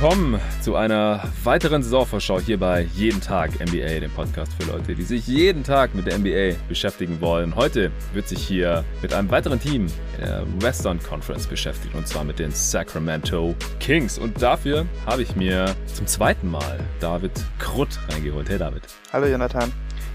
willkommen zu einer weiteren Saisonvorschau hier bei Jeden Tag NBA, dem Podcast für Leute, die sich jeden Tag mit der NBA beschäftigen wollen. Heute wird sich hier mit einem weiteren Team der Western Conference beschäftigt und zwar mit den Sacramento Kings. Und dafür habe ich mir zum zweiten Mal David Krutt reingeholt. Hey David. Hallo Jonathan.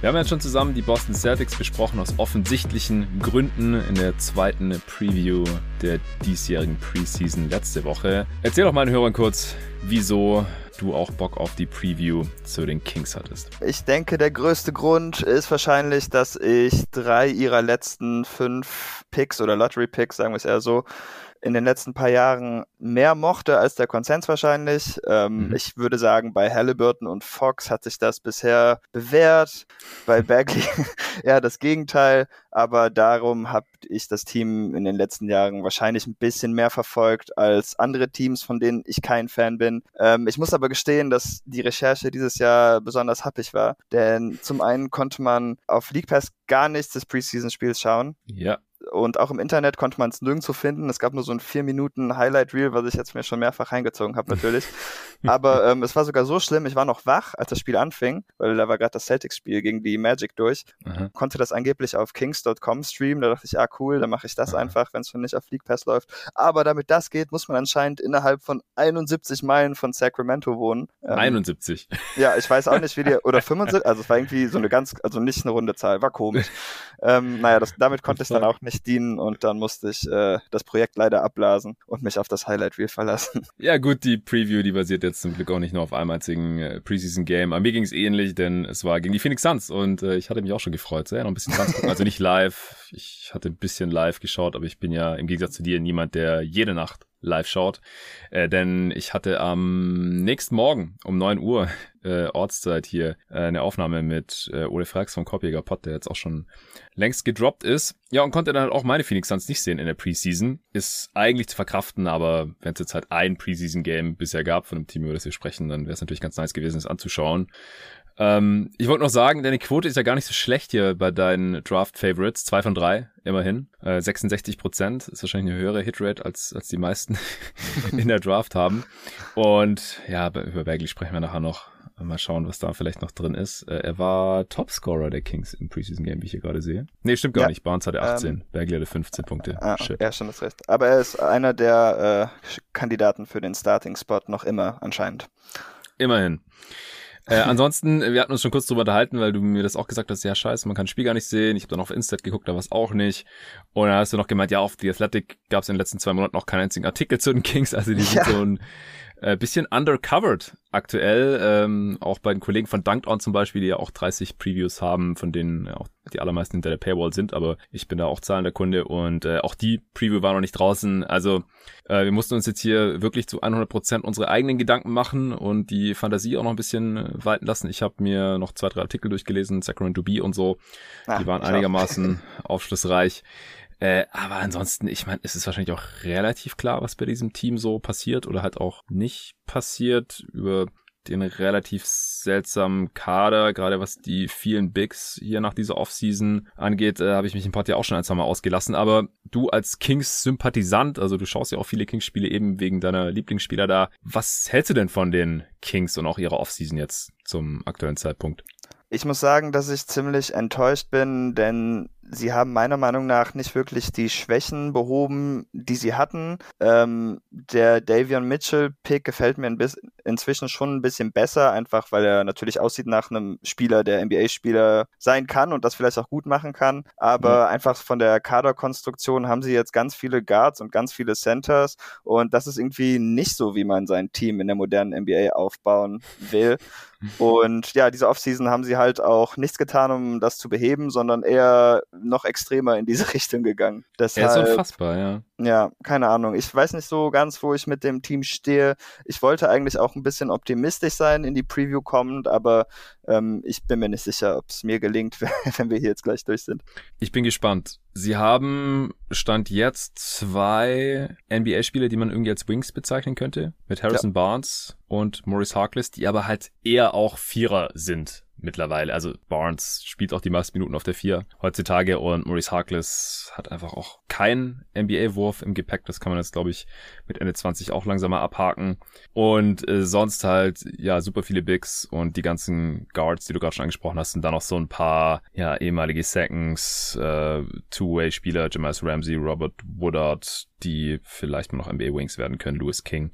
Wir haben jetzt schon zusammen die Boston Celtics besprochen aus offensichtlichen Gründen in der zweiten Preview der diesjährigen Preseason letzte Woche. Erzähl doch mal den Hörern kurz, wieso du auch Bock auf die Preview zu den Kings hattest. Ich denke, der größte Grund ist wahrscheinlich, dass ich drei ihrer letzten fünf Picks oder Lottery Picks, sagen wir es eher so, in den letzten paar Jahren mehr mochte als der Konsens wahrscheinlich. Ähm, mhm. Ich würde sagen, bei Halliburton und Fox hat sich das bisher bewährt. Bei Bagley eher das Gegenteil. Aber darum habe ich das Team in den letzten Jahren wahrscheinlich ein bisschen mehr verfolgt als andere Teams, von denen ich kein Fan bin. Ähm, ich muss aber gestehen, dass die Recherche dieses Jahr besonders happig war. Denn zum einen konnte man auf League Pass gar nichts des Preseason-Spiels schauen. Ja und auch im Internet konnte man es nirgendwo finden. Es gab nur so ein vier Minuten Highlight Reel, was ich jetzt mir schon mehrfach reingezogen habe natürlich. Aber ähm, es war sogar so schlimm, ich war noch wach, als das Spiel anfing, weil da war gerade das Celtics-Spiel gegen die Magic durch. Aha. Konnte das angeblich auf Kings.com streamen. Da dachte ich, ah cool, dann mache ich das Aha. einfach, wenn es schon nicht auf League Pass läuft. Aber damit das geht, muss man anscheinend innerhalb von 71 Meilen von Sacramento wohnen. Ähm, 71. Ja, ich weiß auch nicht, wie die, oder 75, also es war irgendwie so eine ganz, also nicht eine runde Zahl, war komisch. ähm, naja, das, damit konnte ich dann auch nicht dienen und dann musste ich äh, das Projekt leider abblasen und mich auf das Highlight Reel verlassen. Ja gut, die Preview, die basiert jetzt zum Glück auch nicht nur auf einem einzigen äh, Preseason-Game. Aber mir ging es ähnlich, denn es war gegen die Phoenix Suns und äh, ich hatte mich auch schon gefreut. Ja, noch ein bisschen Suns gucken. Also nicht live. Ich hatte ein bisschen live geschaut, aber ich bin ja im Gegensatz zu dir niemand, der jede Nacht live schaut. Äh, denn ich hatte am nächsten Morgen um neun Uhr äh, Ortszeit hier äh, eine Aufnahme mit äh, Ole Frax vom Kopiger Pod, der jetzt auch schon längst gedroppt ist. Ja, und konnte dann halt auch meine Phoenix Suns nicht sehen in der Preseason. Ist eigentlich zu verkraften, aber wenn es jetzt halt ein Preseason-Game bisher gab von dem Team, über das wir sprechen, dann wäre es natürlich ganz nice gewesen, es anzuschauen. Ähm, ich wollte noch sagen, deine Quote ist ja gar nicht so schlecht hier bei deinen Draft-Favorites. Zwei von drei, immerhin. Äh, 66 Prozent ist wahrscheinlich eine höhere Hitrate, als, als die meisten in der Draft haben. Und ja, über Bagley sprechen wir nachher noch. Mal schauen, was da vielleicht noch drin ist. Äh, er war Topscorer der Kings im Preseason Game, wie ich hier gerade sehe. Nee, stimmt gar ja. nicht. Barnes hatte 18, ähm, Bagley hatte 15 Punkte. Ah, Shit. Ja, schon das recht. Aber er ist einer der äh, Kandidaten für den Starting-Spot noch immer anscheinend. Immerhin. Äh, ansonsten, wir hatten uns schon kurz drüber unterhalten, weil du mir das auch gesagt hast, ja scheiße, man kann das Spiel gar nicht sehen. Ich habe dann auf Instat geguckt, da war es auch nicht. Und dann hast du noch gemeint, ja, auf The Athletic gab es in den letzten zwei Monaten noch keinen einzigen Artikel zu den Kings. Also die ja. sind so ein äh, bisschen undercovered aktuell. Ähm, auch bei den Kollegen von Dunked On zum Beispiel, die ja auch 30 Previews haben, von denen auch die allermeisten hinter der Paywall sind, aber ich bin da auch zahlender Kunde und äh, auch die Preview war noch nicht draußen. Also äh, wir mussten uns jetzt hier wirklich zu 100 Prozent unsere eigenen Gedanken machen und die Fantasie auch noch ein bisschen äh, walten lassen. Ich habe mir noch zwei, drei Artikel durchgelesen, Sacramento Bee und so. Ach, die waren einigermaßen aufschlussreich. Äh, aber ansonsten, ich meine, es ist wahrscheinlich auch relativ klar, was bei diesem Team so passiert oder halt auch nicht passiert. Über den relativ seltsamen Kader, gerade was die vielen Bigs hier nach dieser Offseason angeht, äh, habe ich mich im Pod ja auch schon ein, zwei Mal ausgelassen. Aber du als Kings-Sympathisant, also du schaust ja auch viele Kings-Spiele eben wegen deiner Lieblingsspieler da. Was hältst du denn von den Kings und auch ihrer Offseason jetzt zum aktuellen Zeitpunkt? Ich muss sagen, dass ich ziemlich enttäuscht bin, denn sie haben meiner Meinung nach nicht wirklich die Schwächen behoben, die sie hatten. Ähm, der Davion Mitchell-Pick gefällt mir ein bisschen, inzwischen schon ein bisschen besser, einfach weil er natürlich aussieht nach einem Spieler, der NBA-Spieler sein kann und das vielleicht auch gut machen kann. Aber mhm. einfach von der Kaderkonstruktion haben sie jetzt ganz viele Guards und ganz viele Centers und das ist irgendwie nicht so, wie man sein Team in der modernen NBA aufbauen will. Und ja, diese Offseason haben sie halt auch nichts getan, um das zu beheben, sondern eher noch extremer in diese Richtung gegangen. Deshalb, er ist unfassbar, ja. Ja, keine Ahnung. Ich weiß nicht so ganz, wo ich mit dem Team stehe. Ich wollte eigentlich auch ein bisschen optimistisch sein in die Preview kommend, aber ähm, ich bin mir nicht sicher, ob es mir gelingt, wenn wir hier jetzt gleich durch sind. Ich bin gespannt. Sie haben Stand jetzt zwei NBA-Spieler, die man irgendwie als Wings bezeichnen könnte, mit Harrison ja. Barnes und Maurice Harkless, die aber halt eher auch Vierer sind mittlerweile. Also Barnes spielt auch die meisten Minuten auf der vier heutzutage und Maurice Harkless hat einfach auch keinen NBA-Wurf im Gepäck. Das kann man jetzt, glaube ich, mit Ende 20 auch langsamer abhaken. Und äh, sonst halt, ja, super viele Bigs und die ganzen Guards, die du gerade schon angesprochen hast, und dann noch so ein paar, ja, ehemalige Seconds, äh, Two-Way-Spieler, Jamal Ramsey, Robert Woodard, die vielleicht mal noch NBA-Wings werden können, Lewis King.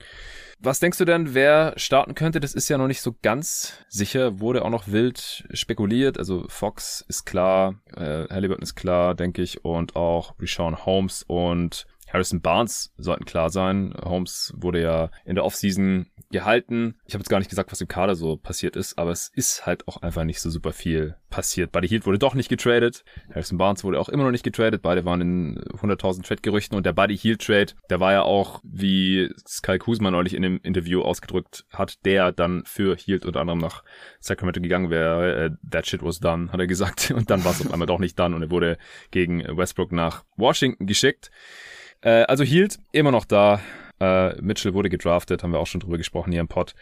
Was denkst du denn, wer starten könnte? Das ist ja noch nicht so ganz sicher, wurde auch noch wild spekuliert. Also Fox ist klar, äh, Halliburton ist klar, denke ich, und auch Rashawn Holmes und Harrison Barnes sollten klar sein. Holmes wurde ja in der Offseason gehalten. Ich habe jetzt gar nicht gesagt, was im Kader so passiert ist, aber es ist halt auch einfach nicht so super viel passiert. Buddy Hield wurde doch nicht getradet. Harrison Barnes wurde auch immer noch nicht getradet. Beide waren in 100.000 Trade-Gerüchten und der Buddy Hield Trade, der war ja auch, wie Sky Kuzma neulich in dem Interview ausgedrückt hat, der dann für Hield unter anderem nach Sacramento gegangen wäre. Äh, that shit was done, hat er gesagt. Und dann war es auf einmal doch nicht done und er wurde gegen Westbrook nach Washington geschickt. Äh, also Hield immer noch da. Äh, Mitchell wurde gedraftet, haben wir auch schon drüber gesprochen hier im Pod.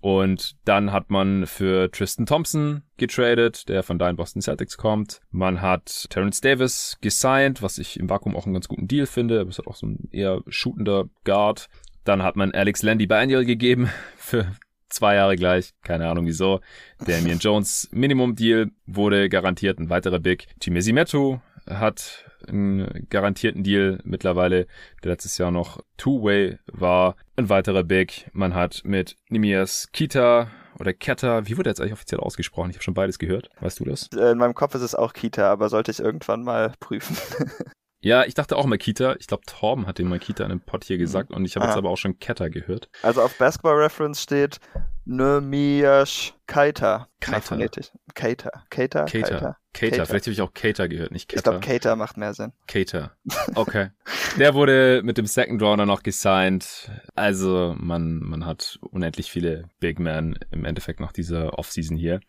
Und dann hat man für Tristan Thompson getradet, der von deinen Boston Celtics kommt. Man hat Terrence Davis gesigned, was ich im Vakuum auch einen ganz guten Deal finde. Aber es hat auch so ein eher shootender Guard. Dann hat man Alex Landy Biannual gegeben für zwei Jahre gleich, keine Ahnung wieso. Damian Jones Minimum Deal wurde garantiert, ein weiterer Big. Chimezi Metu hat einen garantierten Deal mittlerweile, der letztes Jahr noch Two-Way war. Ein weiterer Big. Man hat mit Nimias Kita oder Ketta, wie wurde jetzt eigentlich offiziell ausgesprochen? Ich habe schon beides gehört. Weißt du das? Äh, in meinem Kopf ist es auch Kita, aber sollte ich irgendwann mal prüfen. Ja, ich dachte auch mal Kita. Ich glaube, Torben hat den mal Kita in einem Pod hier gesagt und ich habe ah. jetzt aber auch schon Ketta gehört. Also auf Basketball Reference steht Nemiash Kaita. Kaita. Kaita. Kaita. Kaita. Kater. Vielleicht habe ich auch Kater gehört, nicht Kater. Ich glaube, Kater macht mehr Sinn. Kater. Okay. Der wurde mit dem Second Rounder noch gesigned. Also man, man hat unendlich viele Big Men im Endeffekt nach dieser Offseason hier.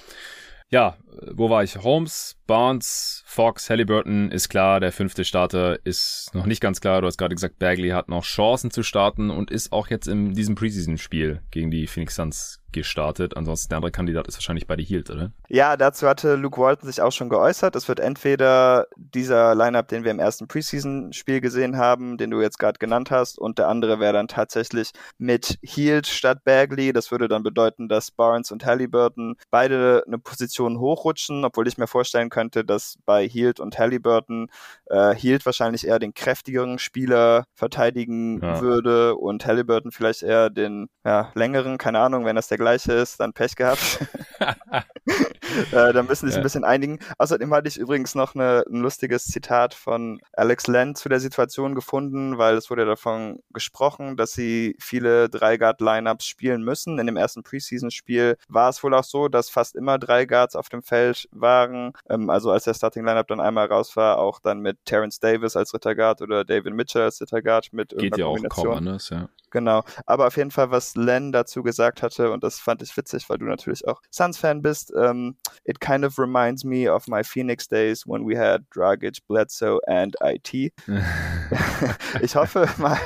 Ja, wo war ich? Holmes, Barnes, Fox, Halliburton ist klar. Der fünfte Starter ist noch nicht ganz klar. Du hast gerade gesagt, Bagley hat noch Chancen zu starten und ist auch jetzt in diesem Preseason-Spiel gegen die Phoenix Suns gestartet. Ansonsten der andere Kandidat ist wahrscheinlich bei die Hield, oder? Ja, dazu hatte Luke Walton sich auch schon geäußert. Es wird entweder dieser Lineup, den wir im ersten Preseason-Spiel gesehen haben, den du jetzt gerade genannt hast, und der andere wäre dann tatsächlich mit Hield statt Bagley. Das würde dann bedeuten, dass Barnes und Halliburton beide eine Position hochrutschen, obwohl ich mir vorstellen könnte, dass bei Hield und Halliburton äh, Hield wahrscheinlich eher den kräftigeren Spieler verteidigen ja. würde und Halliburton vielleicht eher den ja, längeren, keine Ahnung, wenn das der gleiche ist, dann Pech gehabt. äh, dann müssen sie sich ja. ein bisschen einigen. Außerdem hatte ich übrigens noch eine, ein lustiges Zitat von Alex Len zu der Situation gefunden, weil es wurde davon gesprochen, dass sie viele Drei-Guard-Lineups spielen müssen. In dem ersten Preseason-Spiel war es wohl auch so, dass fast immer drei Guards auf dem Feld waren. Ähm, also als der Starting-Lineup dann einmal raus war, auch dann mit Terrence Davis als Ritter Guard oder David Mitchell als Ritter Guard mit Geht ja auch kaum anders, ja. Genau. Aber auf jeden Fall, was Len dazu gesagt hatte, und das fand ich witzig, weil du natürlich auch Suns-Fan bist, um, ähm, it kind of reminds me of my Phoenix days when we had Dragic, Bledsoe and IT. ich hoffe mal,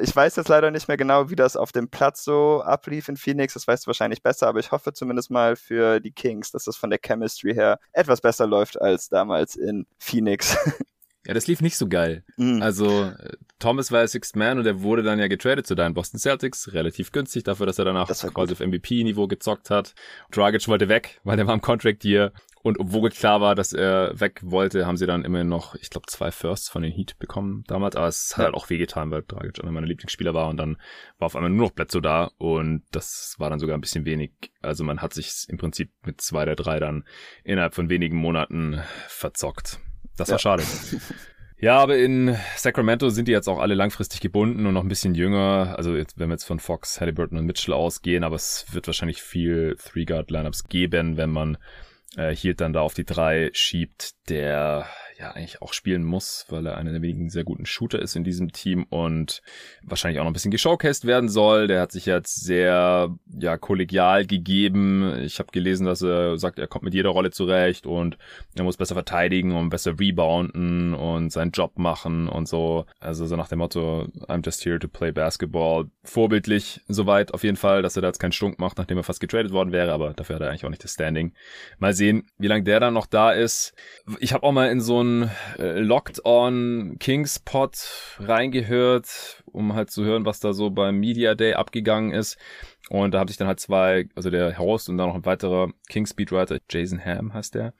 ich weiß jetzt leider nicht mehr genau, wie das auf dem Platz so ablief in Phoenix, das weißt du wahrscheinlich besser, aber ich hoffe zumindest mal für die Kings, dass das von der Chemistry her etwas besser läuft als damals in Phoenix. Ja, das lief nicht so geil. Mhm. Also äh, Thomas war ja Sixth Man und er wurde dann ja getradet zu deinen Boston Celtics, relativ günstig dafür, dass er danach das quasi auf MVP-Niveau gezockt hat. Dragic wollte weg, weil er war im Contract hier. Und obwohl klar war, dass er weg wollte, haben sie dann immerhin noch, ich glaube, zwei Firsts von den Heat bekommen damals. Aber es hat halt auch wehgetan, weil Dragic einer meiner Lieblingsspieler war und dann war auf einmal nur noch Bledsoe da und das war dann sogar ein bisschen wenig. Also man hat sich im Prinzip mit zwei der drei dann innerhalb von wenigen Monaten verzockt. Das war ja. schade. Ja, aber in Sacramento sind die jetzt auch alle langfristig gebunden und noch ein bisschen jünger. Also jetzt, wenn wir jetzt von Fox, Halliburton und Mitchell ausgehen, aber es wird wahrscheinlich viel Three-Guard-Lineups geben, wenn man äh, Hield dann da auf die drei schiebt, der ja eigentlich auch spielen muss, weil er einer der wenigen sehr guten Shooter ist in diesem Team und wahrscheinlich auch noch ein bisschen geshowcased werden soll. Der hat sich jetzt sehr ja kollegial gegeben. Ich habe gelesen, dass er sagt, er kommt mit jeder Rolle zurecht und er muss besser verteidigen und besser rebounden und seinen Job machen und so. Also so nach dem Motto, I'm just here to play basketball. Vorbildlich soweit auf jeden Fall, dass er da jetzt keinen Stunk macht, nachdem er fast getradet worden wäre, aber dafür hat er eigentlich auch nicht das Standing. Mal sehen, wie lange der dann noch da ist. Ich habe auch mal in so äh, Locked On Kings Pod reingehört, um halt zu hören, was da so beim Media Day abgegangen ist. Und da habe ich dann halt zwei, also der Host und dann noch ein weiterer King Speedwriter, Jason Ham heißt der.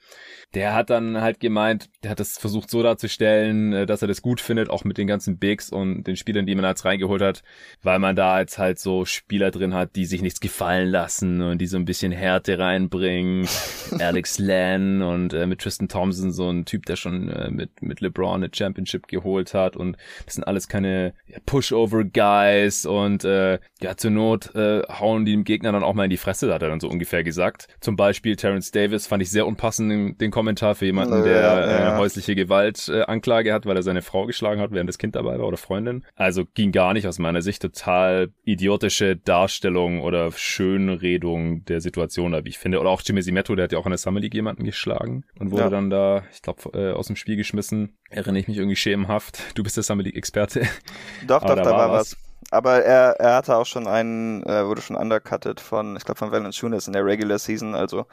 Der hat dann halt gemeint, der hat das versucht so darzustellen, äh, dass er das gut findet, auch mit den ganzen Bigs und den Spielern, die man jetzt reingeholt hat, weil man da jetzt halt so Spieler drin hat, die sich nichts gefallen lassen und die so ein bisschen Härte reinbringen. Alex Len und äh, mit Tristan Thompson, so ein Typ, der schon äh, mit, mit LeBron eine Championship geholt hat und das sind alles keine ja, Pushover-Guys und äh, ja, zur Not äh, hauen die dem Gegner dann auch mal in die Fresse, hat er dann so ungefähr gesagt. Zum Beispiel Terence Davis fand ich sehr unpassend den, den Kommentar für jemanden, der ja. äh, häusliche Gewaltanklage äh, hat, weil er seine Frau geschlagen hat, während das Kind dabei war oder Freundin. Also ging gar nicht aus meiner Sicht total idiotische Darstellung oder Schönredung der Situation, wie ich finde. Oder auch Jimmy Simetto, der hat ja auch in der Summer League jemanden geschlagen und wurde ja. dann da, ich glaube, äh, aus dem Spiel geschmissen. Erinnere ich mich irgendwie schemenhaft. Du bist der Summer League Experte. Doch, doch, da, da war was. was. Aber er, er hatte auch schon einen, äh, wurde schon undercutted von, ich glaube, von Valanciunas in der Regular Season. Also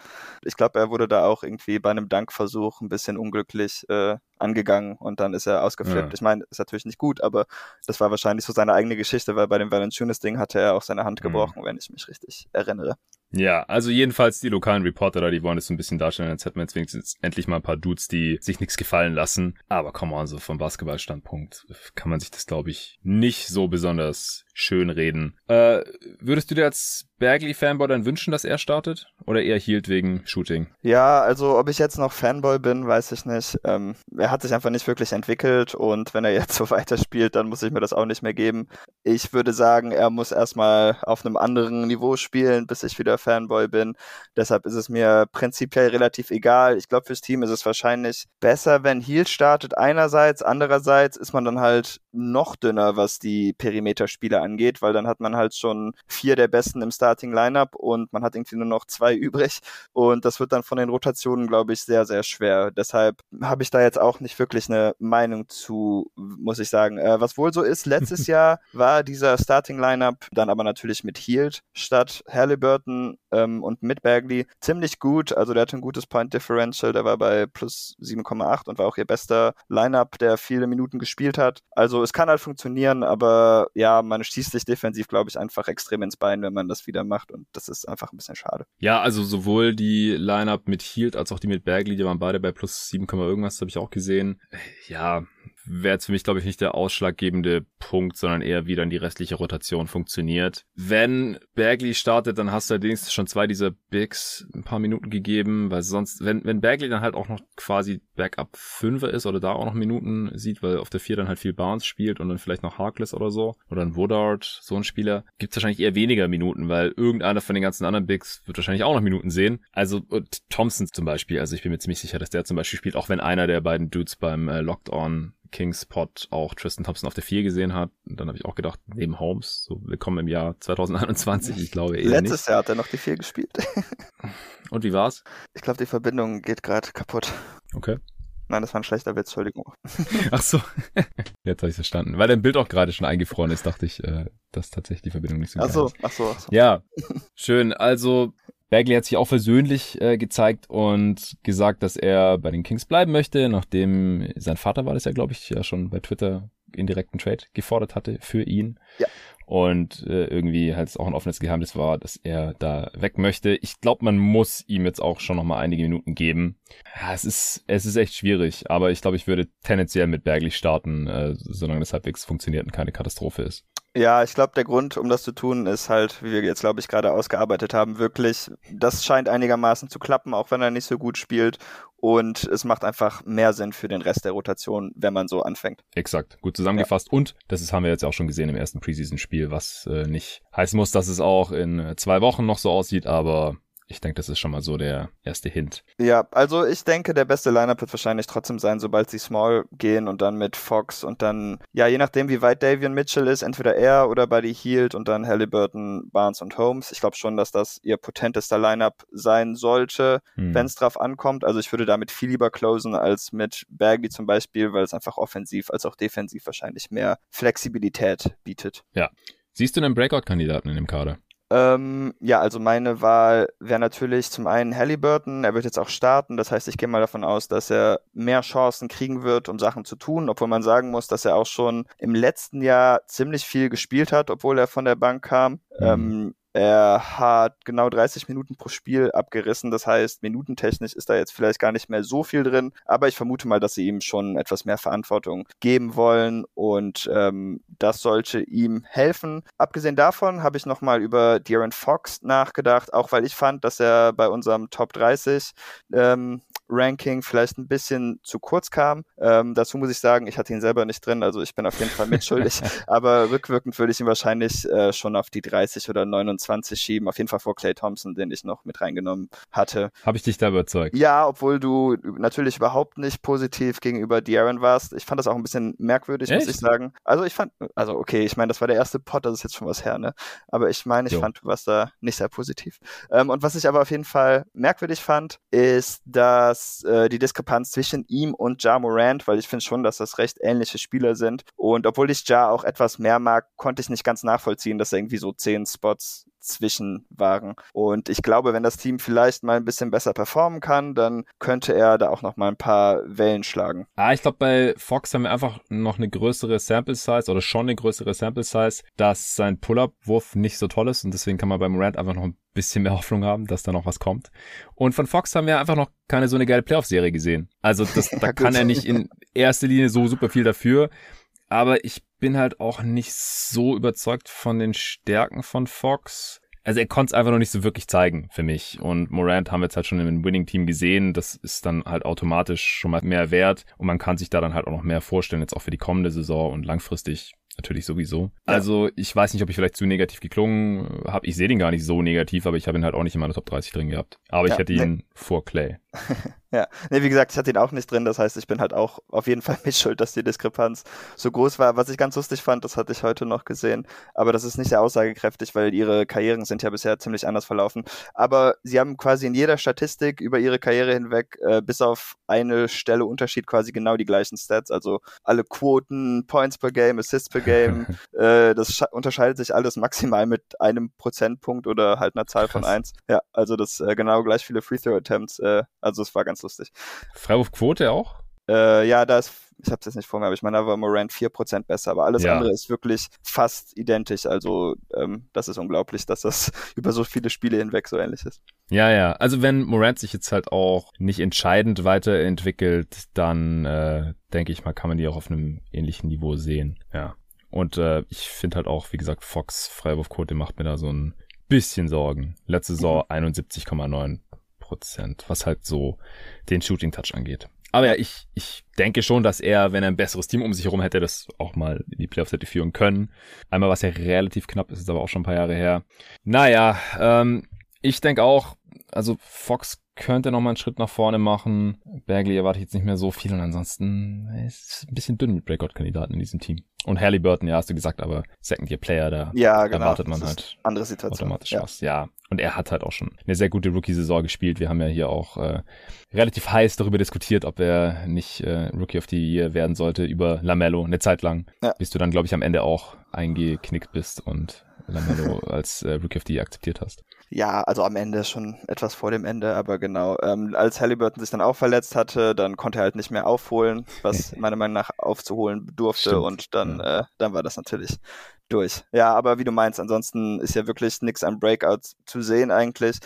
ich glaube, er wurde da auch irgendwie bei einem Dankversuch ein bisschen unglücklich äh, angegangen und dann ist er ausgeflippt. Ja. Ich meine, ist natürlich nicht gut, aber das war wahrscheinlich so seine eigene Geschichte, weil bei dem Valanciunas-Ding hatte er auch seine Hand mhm. gebrochen, mhm. wenn ich mich richtig erinnere. Ja, also jedenfalls die lokalen Reporter da, die wollen es so ein bisschen darstellen, als hätten wir jetzt wenigstens endlich mal ein paar Dudes, die sich nichts gefallen lassen. Aber come on, so vom Basketballstandpunkt kann man sich das, glaube ich, nicht so besonders schön reden. Äh, würdest du dir als Bagley-Fanboy dann wünschen, dass er startet? Oder eher hielt wegen Shooting? Ja, also ob ich jetzt noch Fanboy bin, weiß ich nicht. Ähm, er hat sich einfach nicht wirklich entwickelt und wenn er jetzt so weiterspielt, dann muss ich mir das auch nicht mehr geben. Ich würde sagen, er muss erstmal auf einem anderen Niveau spielen, bis ich wieder Fanboy bin. Deshalb ist es mir prinzipiell relativ egal. Ich glaube, fürs Team ist es wahrscheinlich besser, wenn Heal startet einerseits. Andererseits ist man dann halt noch dünner, was die Perimeter-Spiele angeht, weil dann hat man halt schon vier der besten im Starting Lineup und man hat irgendwie nur noch zwei übrig und das wird dann von den Rotationen, glaube ich, sehr, sehr schwer. Deshalb habe ich da jetzt auch nicht wirklich eine Meinung zu, muss ich sagen. Äh, was wohl so ist, letztes Jahr war dieser Starting Lineup dann aber natürlich mit Heald statt Halliburton ähm, und mit Bagley ziemlich gut. Also der hatte ein gutes Point Differential, der war bei plus 7,8 und war auch ihr bester Lineup, der viele Minuten gespielt hat. Also es kann halt funktionieren, aber ja, man schießt sich defensiv, glaube ich, einfach extrem ins Bein, wenn man das wieder macht und das ist einfach ein bisschen schade. Ja, also sowohl die Lineup mit Heald als auch die mit Bagley, die waren beide bei plus 7, irgendwas, habe ich auch gesehen. Ja, wäre jetzt für mich, glaube ich, nicht der ausschlaggebende Punkt, sondern eher, wie dann die restliche Rotation funktioniert. Wenn Bagley startet, dann hast du allerdings schon zwei dieser Bigs ein paar Minuten gegeben, weil sonst, wenn, wenn Bagley dann halt auch noch quasi Backup Fünfer ist oder da auch noch Minuten sieht, weil auf der vier dann halt viel Barnes spielt und dann vielleicht noch Harkless oder so, oder ein Woodard, so ein Spieler, gibt es wahrscheinlich eher weniger Minuten, weil irgendeiner von den ganzen anderen Bigs wird wahrscheinlich auch noch Minuten sehen. Also Thompson zum Beispiel, also ich bin mir ziemlich sicher, dass der zum Beispiel spielt, auch wenn einer der beiden Dudes beim äh, Locked On Kings Pot auch Tristan Thompson auf der 4 gesehen hat. Und dann habe ich auch gedacht, neben Holmes, so willkommen im Jahr 2021, ich glaube eher Letztes nicht. Jahr hat er noch die 4 gespielt. Und wie war's? Ich glaube, die Verbindung geht gerade kaputt. Okay. Nein, das war ein schlechter Witz, Entschuldigung. Ach so. Jetzt habe ich verstanden. Weil dein Bild auch gerade schon eingefroren ist, dachte ich, äh, dass tatsächlich die Verbindung nicht so ach so, ist. Ach so, ach so. Ja, schön. Also Bagley hat sich auch versöhnlich äh, gezeigt und gesagt, dass er bei den Kings bleiben möchte, nachdem sein Vater war das ja, glaube ich, ja schon bei Twitter indirekten Trade gefordert hatte für ihn. Ja. Und äh, irgendwie halt auch ein offenes Geheimnis war, dass er da weg möchte. Ich glaube, man muss ihm jetzt auch schon noch mal einige Minuten geben. Ja, es ist es ist echt schwierig, aber ich glaube, ich würde tendenziell mit Bagley starten, äh, solange das halbwegs funktioniert und keine Katastrophe ist. Ja, ich glaube, der Grund, um das zu tun, ist halt, wie wir jetzt, glaube ich, gerade ausgearbeitet haben, wirklich, das scheint einigermaßen zu klappen, auch wenn er nicht so gut spielt. Und es macht einfach mehr Sinn für den Rest der Rotation, wenn man so anfängt. Exakt, gut zusammengefasst. Ja. Und das ist, haben wir jetzt auch schon gesehen im ersten Preseason-Spiel, was äh, nicht heißen muss, dass es auch in zwei Wochen noch so aussieht, aber ich denke, das ist schon mal so der erste Hint. Ja, also ich denke, der beste Lineup wird wahrscheinlich trotzdem sein, sobald sie small gehen und dann mit Fox und dann, ja, je nachdem, wie weit Davian Mitchell ist, entweder er oder Buddy Hield und dann Halliburton, Barnes und Holmes. Ich glaube schon, dass das ihr potentester Lineup sein sollte, hm. wenn es drauf ankommt. Also ich würde damit viel lieber closen als mit Bagley zum Beispiel, weil es einfach offensiv als auch defensiv wahrscheinlich mehr Flexibilität bietet. Ja. Siehst du einen Breakout-Kandidaten in dem Kader? Ähm, ja, also meine Wahl wäre natürlich zum einen Halliburton. Er wird jetzt auch starten. Das heißt, ich gehe mal davon aus, dass er mehr Chancen kriegen wird, um Sachen zu tun, obwohl man sagen muss, dass er auch schon im letzten Jahr ziemlich viel gespielt hat, obwohl er von der Bank kam. Mhm. Ähm, er hat genau 30 Minuten pro Spiel abgerissen. Das heißt, minutentechnisch ist da jetzt vielleicht gar nicht mehr so viel drin. Aber ich vermute mal, dass sie ihm schon etwas mehr Verantwortung geben wollen. Und ähm, das sollte ihm helfen. Abgesehen davon habe ich nochmal über De'Aaron Fox nachgedacht. Auch weil ich fand, dass er bei unserem Top 30 ähm, Ranking vielleicht ein bisschen zu kurz kam. Ähm, dazu muss ich sagen, ich hatte ihn selber nicht drin, also ich bin auf jeden Fall mitschuldig. aber rückwirkend würde ich ihn wahrscheinlich äh, schon auf die 30 oder 29 schieben. Auf jeden Fall vor Clay Thompson, den ich noch mit reingenommen hatte. Habe ich dich da überzeugt? Ja, obwohl du natürlich überhaupt nicht positiv gegenüber De'Aaron warst. Ich fand das auch ein bisschen merkwürdig, Echt? muss ich sagen. Also ich fand, also okay, ich meine, das war der erste Pod, das ist jetzt schon was her, ne? Aber ich meine, ich jo. fand, du warst da nicht sehr positiv. Ähm, und was ich aber auf jeden Fall merkwürdig fand, ist, dass dass äh, die Diskrepanz zwischen ihm und Ja Morant, weil ich finde schon, dass das recht ähnliche Spieler sind. Und obwohl ich Ja auch etwas mehr mag, konnte ich nicht ganz nachvollziehen, dass er irgendwie so zehn Spots zwischen waren. Und ich glaube, wenn das Team vielleicht mal ein bisschen besser performen kann, dann könnte er da auch noch mal ein paar Wellen schlagen. Ah, ich glaube, bei Fox haben wir einfach noch eine größere Sample Size oder schon eine größere Sample Size, dass sein Pull-Up-Wurf nicht so toll ist und deswegen kann man beim Morant einfach noch ein bisschen mehr Hoffnung haben, dass da noch was kommt. Und von Fox haben wir einfach noch keine so eine geile Playoff-Serie gesehen. Also das, da kann er nicht in erster Linie so super viel dafür. Aber ich bin halt auch nicht so überzeugt von den Stärken von Fox. Also er konnte es einfach noch nicht so wirklich zeigen für mich. Und Morant haben wir jetzt halt schon im Winning-Team gesehen. Das ist dann halt automatisch schon mal mehr wert. Und man kann sich da dann halt auch noch mehr vorstellen, jetzt auch für die kommende Saison und langfristig natürlich sowieso. Also ich weiß nicht, ob ich vielleicht zu negativ geklungen habe. Ich sehe den gar nicht so negativ, aber ich habe ihn halt auch nicht in meiner Top 30 drin gehabt. Aber ja, ich hätte ihn nee. vor Clay. Ja, nee, wie gesagt, ich hatte ihn auch nicht drin. Das heißt, ich bin halt auch auf jeden Fall mitschuld, dass die Diskrepanz so groß war. Was ich ganz lustig fand, das hatte ich heute noch gesehen. Aber das ist nicht sehr aussagekräftig, weil ihre Karrieren sind ja bisher ziemlich anders verlaufen. Aber sie haben quasi in jeder Statistik über ihre Karriere hinweg äh, bis auf eine Stelle Unterschied quasi genau die gleichen Stats. Also alle Quoten, Points per Game, Assists per Game. äh, das unterscheidet sich alles maximal mit einem Prozentpunkt oder halt einer Zahl Krass. von eins. Ja, also das äh, genau gleich viele Free Throw Attempts. Äh, also es war ganz lustig. Freiwurfquote auch? Äh, ja, da ist, ich habe es jetzt nicht vor mir, aber ich meine, da war Morant 4% besser, aber alles ja. andere ist wirklich fast identisch. Also ähm, das ist unglaublich, dass das über so viele Spiele hinweg so ähnlich ist. Ja, ja. Also wenn Morant sich jetzt halt auch nicht entscheidend weiterentwickelt, dann äh, denke ich mal, kann man die auch auf einem ähnlichen Niveau sehen. Ja. Und äh, ich finde halt auch, wie gesagt, Fox Freiwurfquote macht mir da so ein bisschen Sorgen. Letzte Saison 71,9 mhm. Prozent, was halt so den Shooting Touch angeht. Aber ja, ich, ich denke schon, dass er, wenn er ein besseres Team um sich herum hätte, das auch mal in die Playoffs hätte führen können. Einmal war es ja relativ knapp, ist jetzt aber auch schon ein paar Jahre her. Naja, ähm, ich denke auch, also Fox könnte noch mal einen Schritt nach vorne machen. Bagley erwarte ich jetzt nicht mehr so viel und ansonsten ist es ein bisschen dünn mit Breakout-Kandidaten in diesem Team. Und Halliburton, ja, hast du gesagt, aber Second-Year-Player, da ja, genau. erwartet man halt andere Situation. automatisch ja. was. Ja, und er hat halt auch schon eine sehr gute Rookie-Saison gespielt. Wir haben ja hier auch äh, relativ heiß darüber diskutiert, ob er nicht äh, Rookie of the Year werden sollte über Lamello eine Zeit lang, ja. bis du dann, glaube ich, am Ende auch eingeknickt bist und Lamello als äh, Rookie of the Year akzeptiert hast. Ja, also am Ende schon etwas vor dem Ende, aber genau. Ähm, als Halliburton sich dann auch verletzt hatte, dann konnte er halt nicht mehr aufholen, was meiner Meinung nach aufzuholen durfte Stimmt. und dann, ja. äh, dann war das natürlich durch. Ja, aber wie du meinst, ansonsten ist ja wirklich nichts an Breakouts zu sehen eigentlich.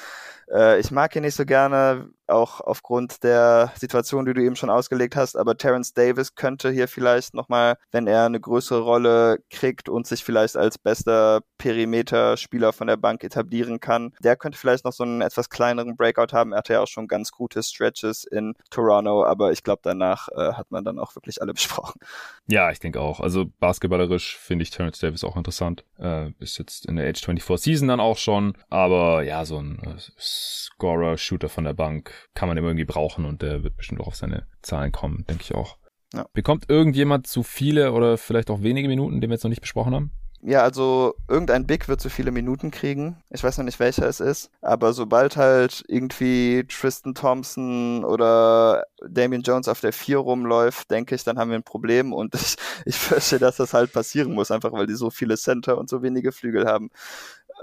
Äh, ich mag ihn nicht so gerne, auch aufgrund der Situation, die du eben schon ausgelegt hast, aber Terence Davis könnte hier vielleicht nochmal, wenn er eine größere Rolle kriegt und sich vielleicht als bester Perimeter-Spieler von der Bank etablieren kann, der könnte vielleicht noch so einen etwas kleineren Breakout haben. Er hatte ja auch schon ganz gute Stretches in Toronto, aber ich glaube, danach äh, hat man dann auch wirklich alle besprochen. Ja, ich denke auch. Also basketballerisch finde ich Terence Davis auch interessant. Äh, ist jetzt in der Age 24 Season dann auch schon, aber ja, so ein äh, Scorer, Shooter von der Bank kann man immer irgendwie brauchen und der wird bestimmt auch auf seine Zahlen kommen, denke ich auch. Ja. Bekommt irgendjemand zu viele oder vielleicht auch wenige Minuten, den wir jetzt noch nicht besprochen haben? Ja, also irgendein Big wird zu viele Minuten kriegen. Ich weiß noch nicht, welcher es ist. Aber sobald halt irgendwie Tristan Thompson oder Damian Jones auf der 4 rumläuft, denke ich, dann haben wir ein Problem. Und ich, ich fürchte, dass das halt passieren muss, einfach weil die so viele Center und so wenige Flügel haben.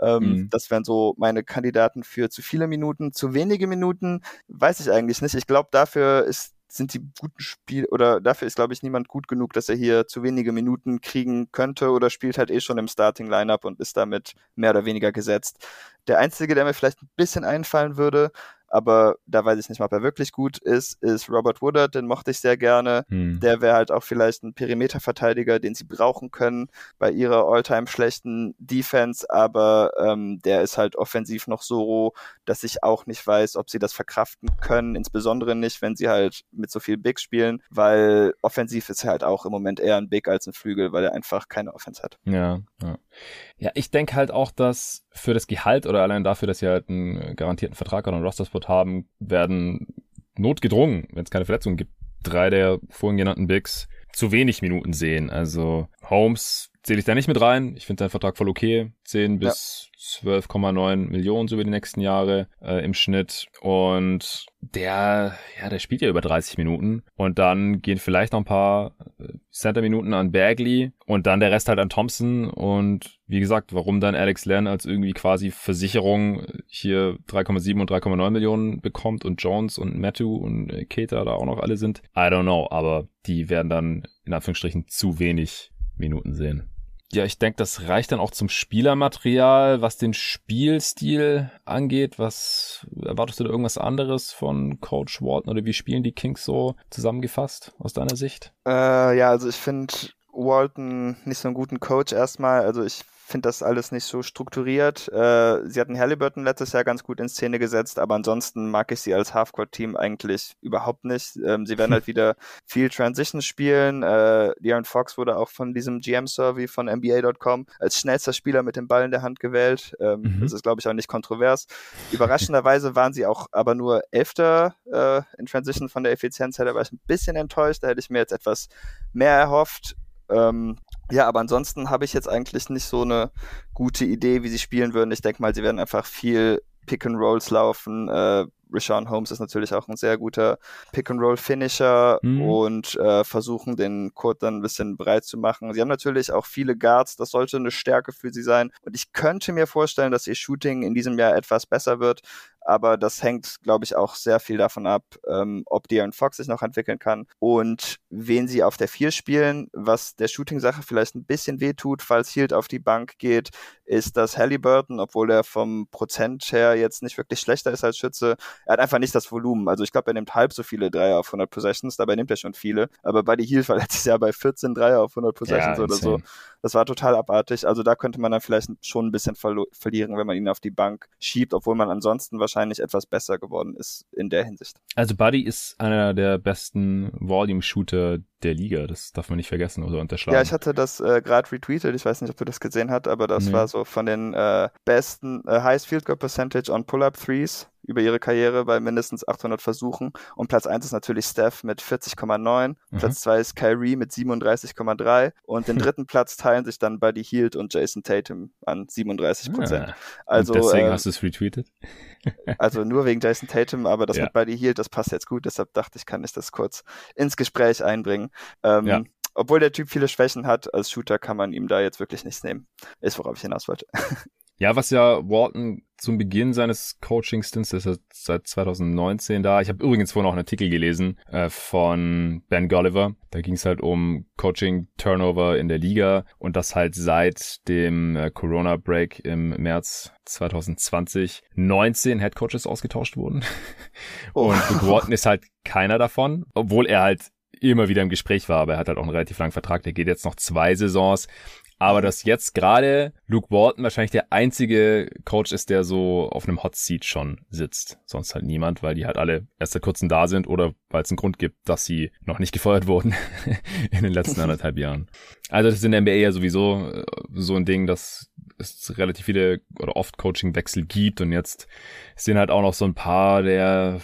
Ähm, mhm. Das wären so meine Kandidaten für zu viele Minuten. Zu wenige Minuten weiß ich eigentlich nicht. Ich glaube, dafür ist sind die guten Spiel oder dafür ist, glaube ich, niemand gut genug, dass er hier zu wenige Minuten kriegen könnte oder spielt halt eh schon im Starting Lineup und ist damit mehr oder weniger gesetzt. Der einzige, der mir vielleicht ein bisschen einfallen würde, aber da weiß ich nicht mal, ob er wirklich gut ist, ist Robert Woodard, den mochte ich sehr gerne. Hm. Der wäre halt auch vielleicht ein Perimeterverteidiger, den sie brauchen können bei ihrer alltime schlechten Defense, aber ähm, der ist halt offensiv noch so, dass ich auch nicht weiß, ob sie das verkraften können, insbesondere nicht, wenn sie halt mit so viel Big spielen, weil offensiv ist er halt auch im Moment eher ein Big als ein Flügel, weil er einfach keine Offense hat. Ja, ja. Ja, ich denke halt auch, dass für das Gehalt oder allein dafür, dass sie halt einen garantierten Vertrag oder einen Roster-Spot haben, werden notgedrungen, wenn es keine Verletzungen gibt, drei der vorhin genannten Bigs zu wenig Minuten sehen. Also Holmes zähle ich da nicht mit rein. Ich finde seinen Vertrag voll okay. 10 bis ja. 12,9 Millionen so über die nächsten Jahre äh, im Schnitt. Und der, ja, der spielt ja über 30 Minuten. Und dann gehen vielleicht noch ein paar äh, Center-Minuten an Bagley und dann der Rest halt an Thompson. Und wie gesagt, warum dann Alex Len als irgendwie quasi Versicherung hier 3,7 und 3,9 Millionen bekommt und Jones und Matthew und äh, Keita da auch noch alle sind, I don't know. Aber die werden dann in Anführungsstrichen zu wenig Minuten sehen. Ja, ich denke, das reicht dann auch zum Spielermaterial, was den Spielstil angeht. Was erwartest du da irgendwas anderes von Coach Walton oder wie spielen die Kings so zusammengefasst aus deiner Sicht? Äh, ja, also ich finde Walton nicht so einen guten Coach erstmal. Also ich finde das alles nicht so strukturiert. Äh, sie hatten Halliburton letztes Jahr ganz gut in Szene gesetzt, aber ansonsten mag ich sie als Halfcourt-Team eigentlich überhaupt nicht. Ähm, sie werden halt wieder viel Transition spielen. Äh, De'Aaron Fox wurde auch von diesem GM-Survey von NBA.com als schnellster Spieler mit dem Ball in der Hand gewählt. Ähm, mhm. Das ist, glaube ich, auch nicht kontrovers. Überraschenderweise waren sie auch aber nur Elfter äh, in Transition von der Effizienz her. Da war ich ein bisschen enttäuscht. Da hätte ich mir jetzt etwas mehr erhofft. Ähm, ja, aber ansonsten habe ich jetzt eigentlich nicht so eine gute Idee, wie sie spielen würden. Ich denke mal, sie werden einfach viel Pick and Rolls laufen. Äh, Rashawn Holmes ist natürlich auch ein sehr guter Pick-and-Roll-Finisher mhm. und äh, versuchen den Court dann ein bisschen breit zu machen. Sie haben natürlich auch viele Guards, das sollte eine Stärke für sie sein. Und ich könnte mir vorstellen, dass ihr Shooting in diesem Jahr etwas besser wird. Aber das hängt, glaube ich, auch sehr viel davon ab, ähm, ob De'Aaron Fox sich noch entwickeln kann und wen sie auf der 4 spielen. Was der Shooting-Sache vielleicht ein bisschen wehtut, falls Hield auf die Bank geht, ist, dass Halliburton, obwohl er vom Prozent her jetzt nicht wirklich schlechter ist als Schütze, er hat einfach nicht das Volumen. Also ich glaube, er nimmt halb so viele Dreier auf 100 Possessions, dabei nimmt er schon viele. Aber Buddy Hield war letztes Jahr bei 14 Dreier auf 100 Possessions ja, oder so. Das war total abartig. Also da könnte man dann vielleicht schon ein bisschen verlieren, wenn man ihn auf die Bank schiebt, obwohl man ansonsten wahrscheinlich etwas besser geworden ist in der Hinsicht. Also Buddy ist einer der besten Volume-Shooter der Liga. Das darf man nicht vergessen oder unterschlagen. Ja, ich hatte das äh, gerade retweetet. Ich weiß nicht, ob du das gesehen hast, aber das nee. war so von den äh, besten äh, Highest Field Goal Percentage on Pull-Up Threes über ihre Karriere bei mindestens 800 Versuchen. Und Platz 1 ist natürlich Steph mit 40,9. Mhm. Platz 2 ist Kyrie mit 37,3. Und den dritten Platz teilen sich dann Buddy Hield und Jason Tatum an 37 Prozent. Ah. Also, deswegen äh, hast du es retweetet? also nur wegen Jason Tatum, aber das ja. mit Buddy Hield, das passt jetzt gut. Deshalb dachte ich, kann ich das kurz ins Gespräch einbringen. Ähm, ja. Obwohl der Typ viele Schwächen hat, als Shooter kann man ihm da jetzt wirklich nichts nehmen. Ist, worauf ich hinaus wollte. Ja, was ja Walton zum Beginn seines Coaching-Stints, ist er seit 2019 da. Ich habe übrigens vorhin auch einen Artikel gelesen äh, von Ben Gulliver. Da ging es halt um Coaching-Turnover in der Liga und das halt seit dem äh, Corona-Break im März 2020 19 Head Coaches ausgetauscht wurden. Oh. Und Luke Walton ist halt keiner davon, obwohl er halt immer wieder im Gespräch war, aber er hat halt auch einen relativ langen Vertrag, der geht jetzt noch zwei Saisons. Aber dass jetzt gerade Luke Walton wahrscheinlich der einzige Coach ist, der so auf einem Hot Seat schon sitzt. Sonst halt niemand, weil die halt alle erst seit kurzem da sind oder weil es einen Grund gibt, dass sie noch nicht gefeuert wurden in den letzten anderthalb Jahren. Also das ist in der NBA ja sowieso äh, so ein Ding, dass es relativ viele oder oft Coachingwechsel gibt und jetzt sind halt auch noch so ein paar der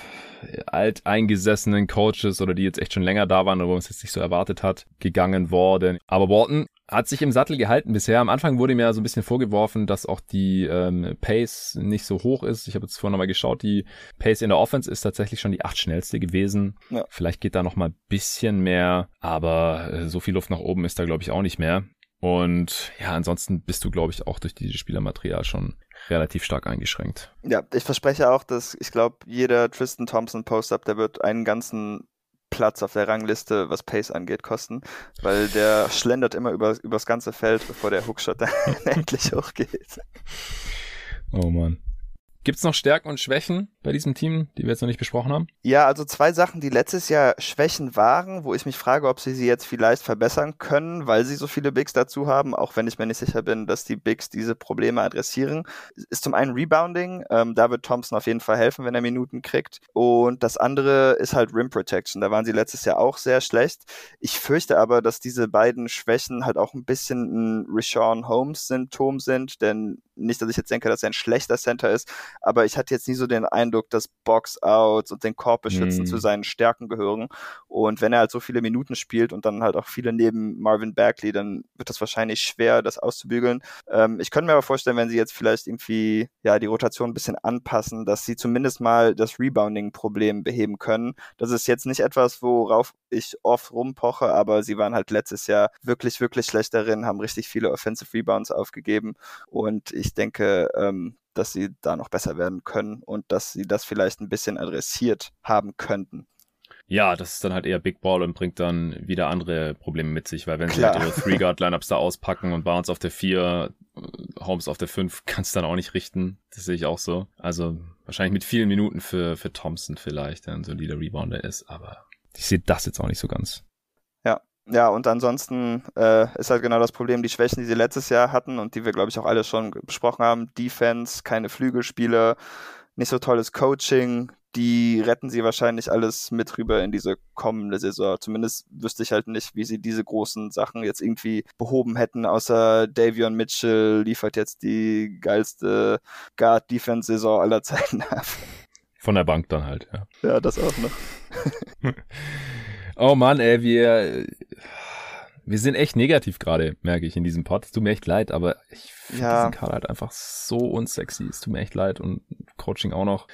alteingesessenen Coaches oder die jetzt echt schon länger da waren, aber man es jetzt nicht so erwartet hat, gegangen worden. Aber Walton hat sich im Sattel gehalten bisher. Am Anfang wurde mir so ein bisschen vorgeworfen, dass auch die ähm, Pace nicht so hoch ist. Ich habe jetzt vorhin nochmal geschaut, die Pace in der Offense ist tatsächlich schon die acht schnellste gewesen. Ja. Vielleicht geht da noch mal bisschen mehr, aber äh, so viel Luft nach oben ist da glaube ich auch nicht mehr. Und ja, ansonsten bist du, glaube ich, auch durch dieses Spielermaterial schon relativ stark eingeschränkt. Ja, ich verspreche auch, dass ich glaube, jeder Tristan Thompson Post-Up, der wird einen ganzen Platz auf der Rangliste, was Pace angeht, kosten, weil der schlendert immer über, übers ganze Feld, bevor der Hookshot dann endlich hochgeht. Oh Mann. Gibt es noch Stärken und Schwächen bei diesem Team, die wir jetzt noch nicht besprochen haben? Ja, also zwei Sachen, die letztes Jahr Schwächen waren, wo ich mich frage, ob sie sie jetzt vielleicht verbessern können, weil sie so viele Bigs dazu haben, auch wenn ich mir nicht sicher bin, dass die Bigs diese Probleme adressieren. Ist zum einen Rebounding, ähm, da wird Thompson auf jeden Fall helfen, wenn er Minuten kriegt. Und das andere ist halt Rim Protection, da waren sie letztes Jahr auch sehr schlecht. Ich fürchte aber, dass diese beiden Schwächen halt auch ein bisschen ein Rashawn Holmes-Symptom sind, denn nicht, dass ich jetzt denke, dass er ein schlechter Center ist, aber ich hatte jetzt nie so den Eindruck, dass Box-Outs und den Korb beschützen mm. zu seinen Stärken gehören. Und wenn er halt so viele Minuten spielt und dann halt auch viele neben Marvin Bagley, dann wird das wahrscheinlich schwer, das auszubügeln. Ähm, ich könnte mir aber vorstellen, wenn sie jetzt vielleicht irgendwie ja die Rotation ein bisschen anpassen, dass sie zumindest mal das Rebounding-Problem beheben können. Das ist jetzt nicht etwas, worauf ich oft rumpoche, aber sie waren halt letztes Jahr wirklich, wirklich schlecht darin, haben richtig viele Offensive Rebounds aufgegeben und ich denke, ähm, dass sie da noch besser werden können und dass sie das vielleicht ein bisschen adressiert haben könnten. Ja, das ist dann halt eher Big Ball und bringt dann wieder andere Probleme mit sich, weil wenn Klar. sie halt ihre Three-Guard-Lineups da auspacken und Barnes auf der 4, Holmes auf der 5, kannst du dann auch nicht richten. Das sehe ich auch so. Also wahrscheinlich mit vielen Minuten für, für Thompson vielleicht, der ein solider Rebounder ist, aber ich sehe das jetzt auch nicht so ganz. Ja, und ansonsten äh, ist halt genau das Problem, die Schwächen, die sie letztes Jahr hatten und die wir, glaube ich, auch alle schon besprochen haben. Defense, keine Flügelspiele, nicht so tolles Coaching, die retten sie wahrscheinlich alles mit rüber in diese kommende Saison. Zumindest wüsste ich halt nicht, wie sie diese großen Sachen jetzt irgendwie behoben hätten, außer Davion Mitchell liefert jetzt die geilste Guard-Defense-Saison aller Zeiten ab. Von der Bank dann halt, ja. Ja, das auch noch. oh Mann, ey, wir, wir sind echt negativ gerade, merke ich in diesem Pod. Es tut mir echt leid, aber ich finde ja. diesen Kader halt einfach so unsexy. Es tut mir echt leid und Coaching auch noch.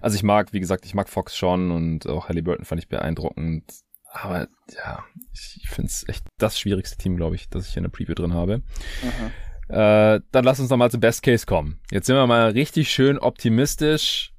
Also ich mag, wie gesagt, ich mag Fox schon und auch Halliburton fand ich beeindruckend. Aber ja, ich, finde es echt das schwierigste Team, glaube ich, das ich in der Preview drin habe. Mhm. Äh, dann lass uns noch mal zum Best Case kommen. Jetzt sind wir mal richtig schön optimistisch.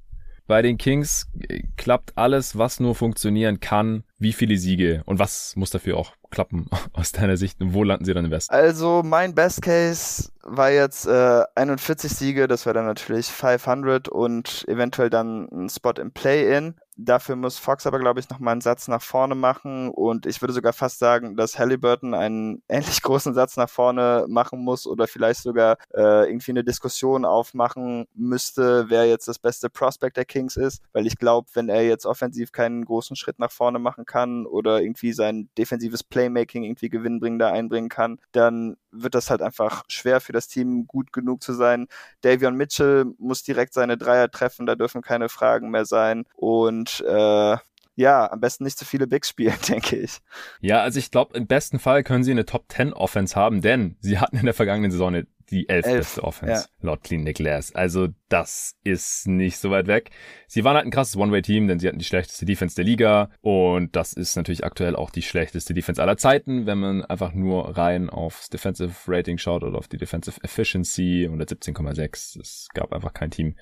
Bei den Kings klappt alles, was nur funktionieren kann. Wie viele Siege und was muss dafür auch klappen aus deiner Sicht und wo landen sie dann im Westen? Also mein Best Case war jetzt äh, 41 Siege, das wäre dann natürlich 500 und eventuell dann ein Spot im Play-In. Dafür muss Fox aber, glaube ich, nochmal einen Satz nach vorne machen. Und ich würde sogar fast sagen, dass Halliburton einen ähnlich großen Satz nach vorne machen muss oder vielleicht sogar äh, irgendwie eine Diskussion aufmachen müsste, wer jetzt das beste Prospect der Kings ist. Weil ich glaube, wenn er jetzt offensiv keinen großen Schritt nach vorne machen kann oder irgendwie sein defensives Playmaking irgendwie gewinnbringender einbringen kann, dann wird das halt einfach schwer für das Team, gut genug zu sein. Davion Mitchell muss direkt seine Dreier treffen, da dürfen keine Fragen mehr sein. Und äh, ja, am besten nicht zu viele Bigs spielen, denke ich. Ja, also ich glaube, im besten Fall können sie eine Top 10 Offense haben, denn sie hatten in der vergangenen Saison eine die elf, elf beste Offense, ja. laut Clean Glass. Also das ist nicht so weit weg. Sie waren halt ein krasses One-Way-Team, denn sie hatten die schlechteste Defense der Liga und das ist natürlich aktuell auch die schlechteste Defense aller Zeiten, wenn man einfach nur rein aufs Defensive Rating schaut oder auf die Defensive Efficiency 117,6. Es gab einfach kein Team,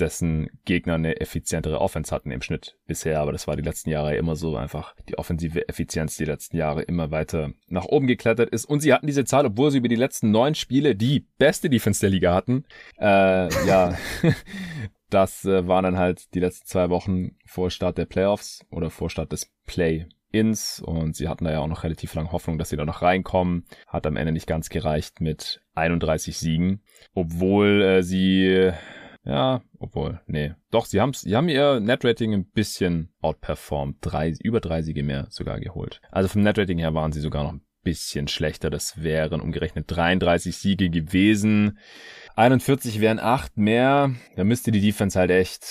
dessen Gegner eine effizientere Offense hatten im Schnitt bisher, aber das war die letzten Jahre immer so einfach. Die offensive Effizienz die letzten Jahre immer weiter nach oben geklettert ist. Und sie hatten diese Zahl, obwohl sie über die letzten neun Spiele die beste Defense der Liga hatten. Äh, ja, das äh, waren dann halt die letzten zwei Wochen vor Start der Playoffs oder vor Start des Play ins und sie hatten da ja auch noch relativ lange Hoffnung, dass sie da noch reinkommen. Hat am Ende nicht ganz gereicht mit 31 Siegen, obwohl äh, sie ja, obwohl, nee. Doch, sie, haben's, sie haben ihr Netrating ein bisschen outperformed. Drei, über drei Siege mehr sogar geholt. Also vom Netrating her waren sie sogar noch ein bisschen schlechter. Das wären umgerechnet 33 Siege gewesen. 41 wären 8 mehr. Da müsste die Defense halt echt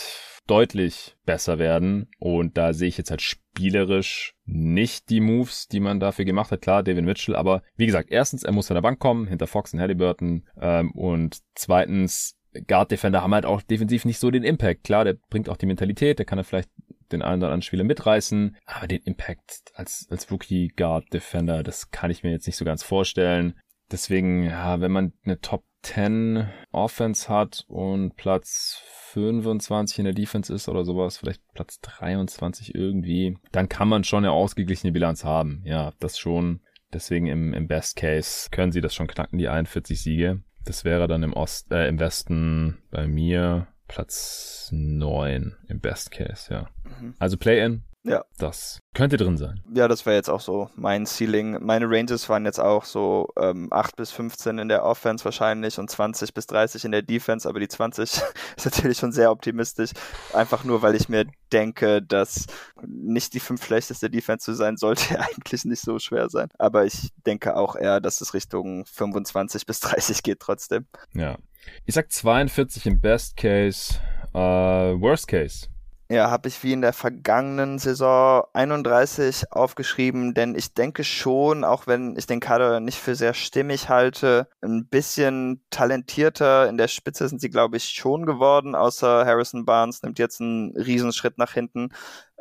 deutlich besser werden. Und da sehe ich jetzt halt spielerisch nicht die Moves, die man dafür gemacht hat. Klar, David Mitchell, aber wie gesagt, erstens, er muss von der Bank kommen, hinter Fox und Halliburton. Ähm, und zweitens, Guard Defender haben halt auch defensiv nicht so den Impact. Klar, der bringt auch die Mentalität, der kann dann vielleicht den einen oder anderen Spieler mitreißen, aber den Impact als, als Rookie Guard Defender, das kann ich mir jetzt nicht so ganz vorstellen. Deswegen, ja, wenn man eine Top 10 Offense hat und Platz 25 in der Defense ist oder sowas, vielleicht Platz 23 irgendwie, dann kann man schon eine ausgeglichene Bilanz haben. Ja, das schon. Deswegen im, im Best Case können sie das schon knacken, die 41 Siege. Das wäre dann im Ost, äh, im Westen bei mir Platz 9 im Best Case, ja. Mhm. Also Play-In, ja. Das könnte drin sein. Ja, das wäre jetzt auch so mein Ceiling. Meine Ranges waren jetzt auch so ähm, 8 bis 15 in der Offense wahrscheinlich und 20 bis 30 in der Defense, aber die 20 ist natürlich schon sehr optimistisch. Einfach nur, weil ich mir denke, dass nicht die fünf schlechteste Defense zu sein, sollte eigentlich nicht so schwer sein. Aber ich denke auch eher, dass es Richtung 25 bis 30 geht trotzdem. Ja. Ich sag 42 im Best Case, uh, Worst Case ja, habe ich wie in der vergangenen Saison 31 aufgeschrieben, denn ich denke schon, auch wenn ich den Kader nicht für sehr stimmig halte, ein bisschen talentierter in der Spitze sind sie, glaube ich, schon geworden, außer Harrison Barnes nimmt jetzt einen Riesenschritt nach hinten.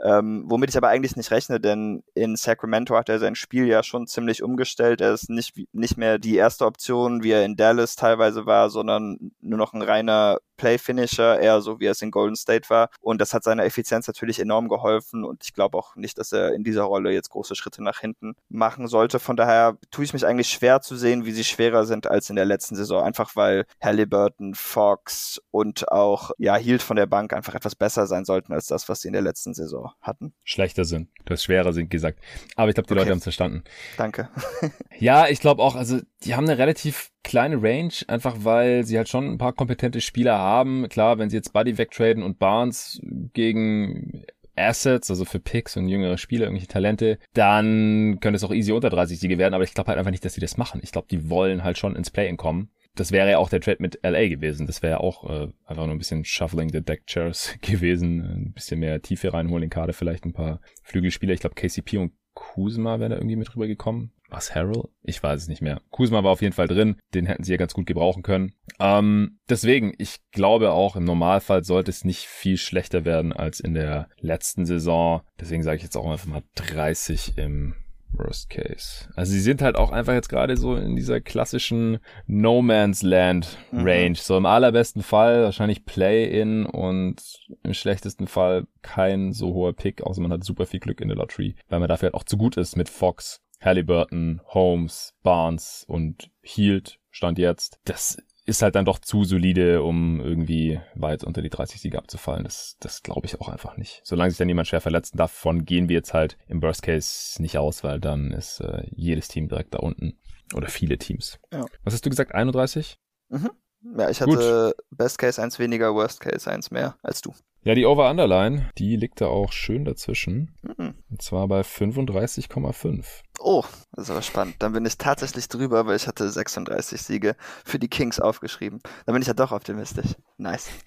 Ähm, womit ich aber eigentlich nicht rechne, denn in Sacramento hat er sein Spiel ja schon ziemlich umgestellt. Er ist nicht, nicht mehr die erste Option, wie er in Dallas teilweise war, sondern nur noch ein reiner Play-Finisher, eher so wie er es in Golden State war. Und das hat seiner Effizienz natürlich enorm geholfen. Und ich glaube auch nicht, dass er in dieser Rolle jetzt große Schritte nach hinten machen sollte. Von daher tue ich mich eigentlich schwer zu sehen, wie sie schwerer sind als in der letzten Saison. Einfach weil Halliburton, Fox und auch, ja, Hield von der Bank einfach etwas besser sein sollten als das, was sie in der letzten Saison hatten. Schlechter sind. Du hast schwerer sind gesagt. Aber ich glaube, die okay. Leute haben es verstanden. Danke. ja, ich glaube auch, also die haben eine relativ kleine Range, einfach weil sie halt schon ein paar kompetente Spieler haben. Klar, wenn sie jetzt Buddy wegtraden und Barnes gegen Assets, also für Picks und jüngere Spieler, irgendwelche Talente, dann könnte es auch easy unter 30 Siege werden, aber ich glaube halt einfach nicht, dass sie das machen. Ich glaube, die wollen halt schon ins Play-In kommen das wäre ja auch der Trade mit LA gewesen. Das wäre ja auch äh, einfach nur ein bisschen Shuffling the Deck Chairs gewesen. Ein bisschen mehr Tiefe reinholen in Karte, vielleicht ein paar Flügelspieler. Ich glaube, KCP und Kuzma wären da irgendwie mit rübergekommen. Was, Harold? Ich weiß es nicht mehr. Kuzma war auf jeden Fall drin. Den hätten sie ja ganz gut gebrauchen können. Ähm, deswegen, ich glaube auch, im Normalfall sollte es nicht viel schlechter werden als in der letzten Saison. Deswegen sage ich jetzt auch einfach mal 30 im Worst Case. Also sie sind halt auch einfach jetzt gerade so in dieser klassischen No Man's Land mhm. Range. Mhm. So im allerbesten Fall wahrscheinlich Play-in und im schlechtesten Fall kein so hoher Pick, außer man hat super viel Glück in der Lottery, weil man dafür halt auch zu gut ist mit Fox, Halliburton, Holmes, Barnes und Hield stand jetzt. Das ist halt dann doch zu solide, um irgendwie weit unter die 30 Siege abzufallen. Das, das glaube ich auch einfach nicht. Solange sich dann jemand schwer verletzt, davon gehen wir jetzt halt im Worst Case nicht aus, weil dann ist äh, jedes Team direkt da unten. Oder viele Teams. Ja. Was hast du gesagt? 31? Mhm. Ja, ich hatte Gut. Best Case eins weniger, Worst Case eins mehr als du. Ja, die Over-Underline, die liegt da auch schön dazwischen. Mhm. Und zwar bei 35,5. Oh, das ist aber spannend. Dann bin ich tatsächlich drüber, weil ich hatte 36 Siege für die Kings aufgeschrieben. Dann bin ich ja doch optimistisch. Nice.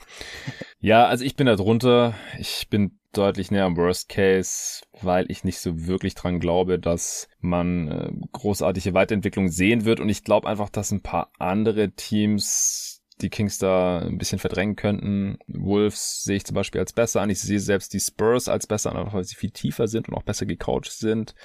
Ja, also ich bin da drunter. Ich bin deutlich näher am Worst Case, weil ich nicht so wirklich dran glaube, dass man äh, großartige Weiterentwicklung sehen wird. Und ich glaube einfach, dass ein paar andere Teams die Kings da ein bisschen verdrängen könnten. Wolves sehe ich zum Beispiel als besser an. Ich sehe selbst die Spurs als besser an, einfach weil sie viel tiefer sind und auch besser gecoacht sind.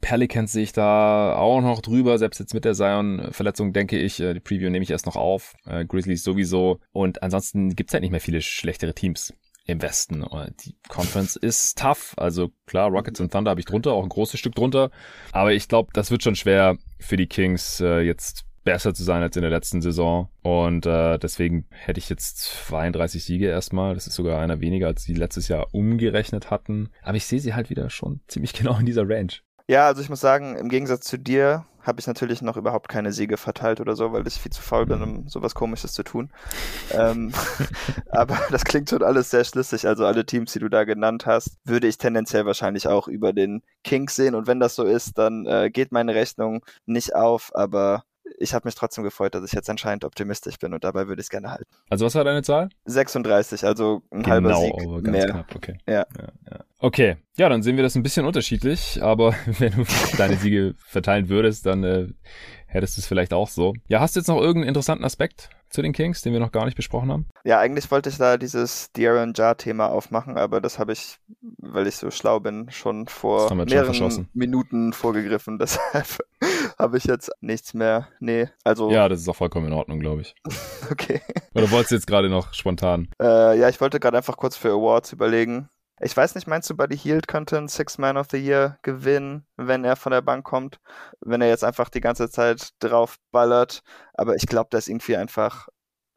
Pelicans sehe ich da auch noch drüber, selbst jetzt mit der Zion-Verletzung denke ich, äh, die Preview nehme ich erst noch auf, äh, Grizzlies sowieso und ansonsten gibt's halt nicht mehr viele schlechtere Teams im Westen. Die Conference ist tough, also klar, Rockets und Thunder habe ich drunter, auch ein großes Stück drunter, aber ich glaube, das wird schon schwer für die Kings äh, jetzt besser zu sein als in der letzten Saison. Und äh, deswegen hätte ich jetzt 32 Siege erstmal. Das ist sogar einer weniger, als sie letztes Jahr umgerechnet hatten. Aber ich sehe sie halt wieder schon ziemlich genau in dieser Range. Ja, also ich muss sagen, im Gegensatz zu dir habe ich natürlich noch überhaupt keine Siege verteilt oder so, weil ich viel zu faul bin, um sowas komisches zu tun. ähm, aber das klingt schon alles sehr schlüssig. Also alle Teams, die du da genannt hast, würde ich tendenziell wahrscheinlich auch über den Kings sehen. Und wenn das so ist, dann äh, geht meine Rechnung nicht auf. Aber ich habe mich trotzdem gefreut, dass ich jetzt anscheinend optimistisch bin und dabei würde ich es gerne halten. Also was war deine Zahl? 36, also ein genau, halber Sieg aber ganz mehr. knapp, okay. Ja. Ja, ja. Okay, ja, dann sehen wir das ein bisschen unterschiedlich, aber wenn du deine Siege verteilen würdest, dann äh, hättest du es vielleicht auch so. Ja, hast du jetzt noch irgendeinen interessanten Aspekt zu den Kings, den wir noch gar nicht besprochen haben? Ja, eigentlich wollte ich da dieses De'Aaron Jar-Thema aufmachen, aber das habe ich, weil ich so schlau bin, schon vor mehreren schon Minuten vorgegriffen. Deshalb habe ich jetzt nichts mehr. Nee, also. Ja, das ist auch vollkommen in Ordnung, glaube ich. okay. Oder wolltest du jetzt gerade noch spontan? Äh, ja, ich wollte gerade einfach kurz für Awards überlegen. Ich weiß nicht, meinst du, Buddy Hield könnte ein Six Man of the Year gewinnen, wenn er von der Bank kommt? Wenn er jetzt einfach die ganze Zeit drauf ballert. Aber ich glaube, das ist irgendwie einfach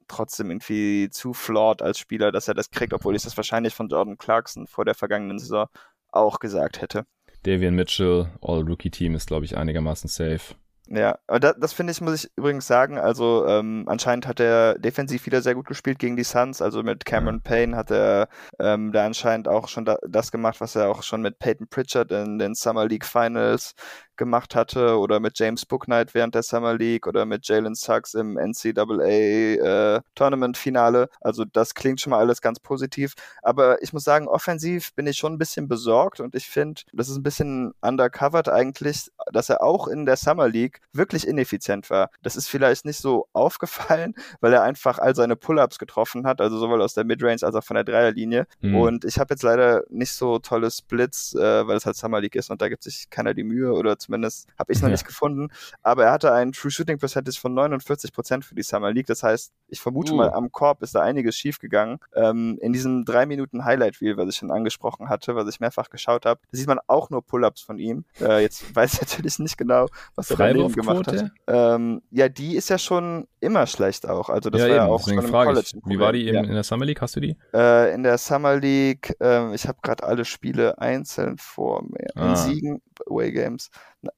trotzdem irgendwie zu flawed als Spieler, dass er das kriegt, obwohl ich das wahrscheinlich von Jordan Clarkson vor der vergangenen Saison auch gesagt hätte. Davian Mitchell, All-Rookie-Team ist, glaube ich, einigermaßen safe. Ja, aber das, das finde ich, muss ich übrigens sagen. Also ähm, anscheinend hat er defensiv wieder sehr gut gespielt gegen die Suns. Also mit Cameron Payne hat er ähm, da anscheinend auch schon da, das gemacht, was er auch schon mit Peyton Pritchard in den Summer League Finals gemacht hatte oder mit James Booknight während der Summer League oder mit Jalen Suggs im NCAA äh, Tournament Finale. Also das klingt schon mal alles ganz positiv. Aber ich muss sagen, offensiv bin ich schon ein bisschen besorgt und ich finde, das ist ein bisschen undercovered eigentlich, dass er auch in der Summer League wirklich ineffizient war. Das ist vielleicht nicht so aufgefallen, weil er einfach all seine Pull-ups getroffen hat, also sowohl aus der Midrange als auch von der Dreierlinie. Mhm. Und ich habe jetzt leider nicht so tolle Splits, äh, weil es halt Summer League ist und da gibt sich keiner die Mühe oder zumindest zumindest habe ich es noch ja. nicht gefunden. Aber er hatte einen True Shooting Percentage von 49 Prozent für die Summer League. Das heißt, ich vermute uh. mal, am Korb ist da einiges schiefgegangen. Ähm, in diesem drei Minuten Highlight Reel, was ich schon angesprochen hatte, was ich mehrfach geschaut habe, sieht man auch nur Pull-ups von ihm. Äh, jetzt weiß ich natürlich nicht genau, was er daneben gemacht hat. Ähm, ja, die ist ja schon immer schlecht auch. Also das ja, war eben, ja auch schon im College. Ich, wie war die ja. in der Summer League? Hast du die? Äh, in der Summer League, äh, ich habe gerade alle Spiele einzeln vor mir. Ah. In Siegen, Away Games.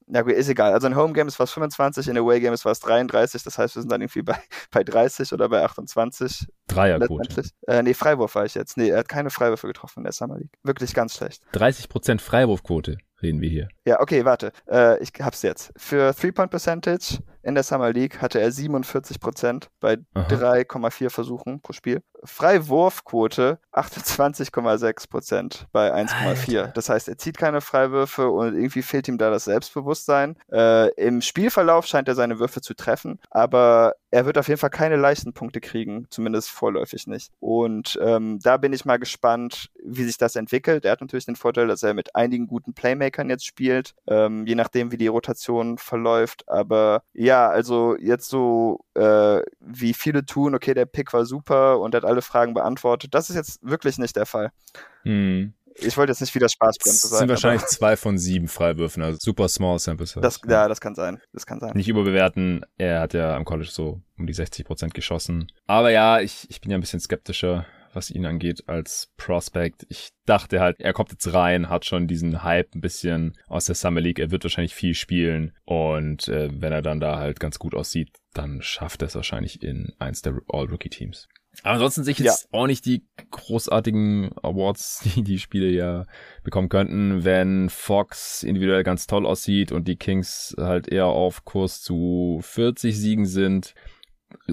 Na gut, ist egal. Also in Home Games war es 25, in Away Games war es 33. Das heißt, wir sind dann irgendwie bei, bei 30 oder bei 28. Dreierquote. Äh, nee, Freiwurf war ich jetzt. Nee, er hat keine Freiwürfe getroffen in der Summer League. Wirklich ganz schlecht. 30% Freiwurfquote reden wir hier. Ja, okay, warte. Äh, ich hab's jetzt. Für Three-Point Percentage in der Summer League hatte er 47% bei 3,4 Versuchen pro Spiel. Freiwurfquote 28,6% bei 1,4. Das heißt, er zieht keine Freiwürfe und irgendwie fehlt ihm da das Selbstbewusstsein. Äh, Im Spielverlauf scheint er seine Würfe zu treffen, aber er wird auf jeden Fall keine leichten Punkte kriegen, zumindest vorläufig nicht. Und ähm, da bin ich mal gespannt, wie sich das entwickelt. Er hat natürlich den Vorteil, dass er mit einigen guten Playmakern jetzt spielt, ähm, je nachdem, wie die Rotation verläuft. Aber ja, also jetzt so, äh, wie viele tun, okay, der Pick war super und hat alle Fragen beantwortet. Das ist jetzt wirklich nicht der Fall. Hm ich wollte jetzt nicht wieder Spaßbremse sein. Das sind wahrscheinlich zwei von sieben Freiwürfen, also super small sample size. Das, ja, das kann sein. Das kann sein. Nicht überbewerten. Er hat ja am College so um die 60 Prozent geschossen. Aber ja, ich, ich bin ja ein bisschen skeptischer, was ihn angeht als Prospect. Ich dachte halt, er kommt jetzt rein, hat schon diesen Hype ein bisschen aus der Summer League. Er wird wahrscheinlich viel spielen und äh, wenn er dann da halt ganz gut aussieht, dann schafft er es wahrscheinlich in eins der All-Rookie-Teams. Aber ansonsten sehe ich jetzt ja. auch nicht die großartigen Awards, die die Spiele ja bekommen könnten, wenn Fox individuell ganz toll aussieht und die Kings halt eher auf Kurs zu 40 Siegen sind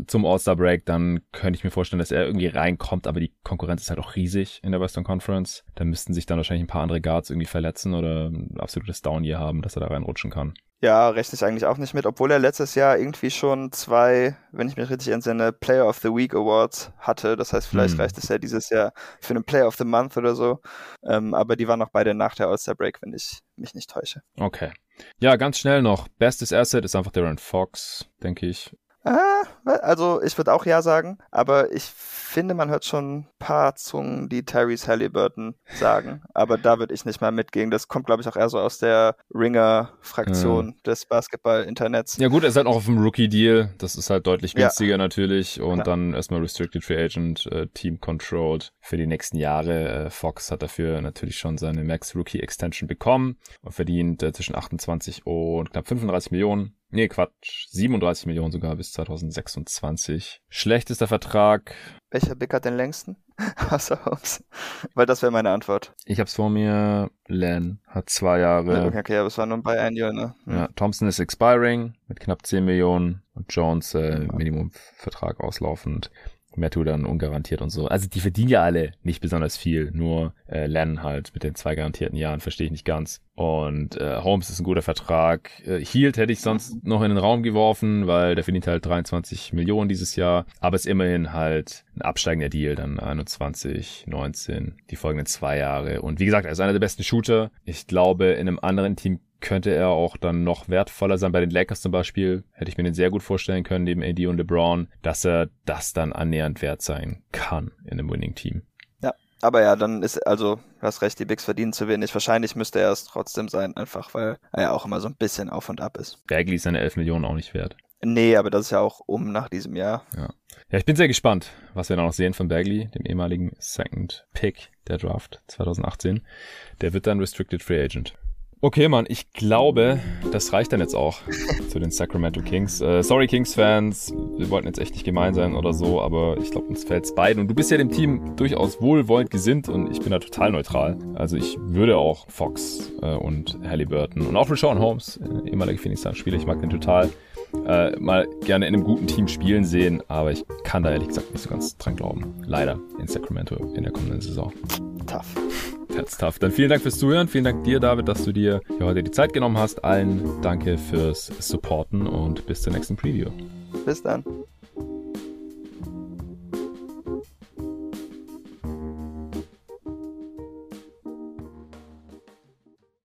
zum All-Star Break, dann könnte ich mir vorstellen, dass er irgendwie reinkommt, aber die Konkurrenz ist halt auch riesig in der Western Conference. Da müssten sich dann wahrscheinlich ein paar andere Guards irgendwie verletzen oder ein absolutes Down hier haben, dass er da reinrutschen kann. Ja, rechne ich eigentlich auch nicht mit, obwohl er letztes Jahr irgendwie schon zwei, wenn ich mich richtig entsinne, Player of the Week Awards hatte. Das heißt, vielleicht hm. reicht es ja dieses Jahr für einen Player of the Month oder so. Ähm, aber die waren auch beide nach der All-Star Break, wenn ich mich nicht täusche. Okay. Ja, ganz schnell noch. Bestes Asset ist einfach Darren Fox, denke ich. Ah, also ich würde auch ja sagen, aber ich finde, man hört schon ein paar Zungen, die Tyrese Halliburton sagen. Aber da würde ich nicht mal mitgehen. Das kommt, glaube ich, auch eher so aus der Ringer-Fraktion ja. des Basketball-Internets. Ja gut, er ist halt auch auf dem Rookie-Deal. Das ist halt deutlich günstiger ja. natürlich. Und ja. dann erstmal Restricted Free Agent, äh, Team Controlled für die nächsten Jahre. Äh, Fox hat dafür natürlich schon seine Max Rookie Extension bekommen und verdient äh, zwischen 28 und knapp 35 Millionen Nee, Quatsch. 37 Millionen sogar bis 2026. Schlechtester Vertrag. Welcher Big hat den längsten? Außer Holmes. Weil das wäre meine Antwort. Ich hab's vor mir. Len hat zwei Jahre. Ja, okay, aber es war nur bei ein Jahr, ne? Hm. Ja, Thompson ist expiring mit knapp 10 Millionen und Jones äh, Minimumvertrag auslaufend. Matthew dann ungarantiert und so. Also die verdienen ja alle nicht besonders viel, nur äh, Len halt mit den zwei garantierten Jahren, verstehe ich nicht ganz. Und äh, Holmes ist ein guter Vertrag. Äh, Hield hätte ich sonst noch in den Raum geworfen, weil der verdient halt 23 Millionen dieses Jahr, aber ist immerhin halt ein absteigender Deal, dann 21, 19, die folgenden zwei Jahre. Und wie gesagt, er ist einer der besten Shooter. Ich glaube, in einem anderen Team könnte er auch dann noch wertvoller sein. Bei den Lakers zum Beispiel hätte ich mir den sehr gut vorstellen können, neben AD und LeBron, dass er das dann annähernd wert sein kann in einem Winning-Team. Ja, aber ja, dann ist, also, du hast recht, die Bigs verdienen zu wenig. Wahrscheinlich müsste er es trotzdem sein, einfach weil er ja auch immer so ein bisschen auf und ab ist. Bagley ist seine 11 Millionen auch nicht wert. Nee, aber das ist ja auch um nach diesem Jahr. Ja. Ja, ich bin sehr gespannt, was wir da noch sehen von Bagley, dem ehemaligen Second Pick der Draft 2018. Der wird dann Restricted Free Agent. Okay, Mann, ich glaube, das reicht dann jetzt auch zu den Sacramento Kings. Äh, sorry, Kings-Fans, wir wollten jetzt echt nicht gemein sein oder so, aber ich glaube, uns fällt's beiden. Und du bist ja dem Team durchaus wohlwollend gesinnt und ich bin da total neutral. Also ich würde auch Fox äh, und Halliburton und auch Rashawn Holmes, äh, ehemaliger Phoenix Suns-Spieler, ich mag den total, äh, mal gerne in einem guten Team spielen sehen, aber ich kann da ehrlich gesagt nicht so ganz dran glauben. Leider in Sacramento in der kommenden Saison. Tough. That's tough. Dann vielen Dank fürs Zuhören. Vielen Dank dir, David, dass du dir hier heute die Zeit genommen hast. Allen danke fürs Supporten und bis zur nächsten Preview. Bis dann.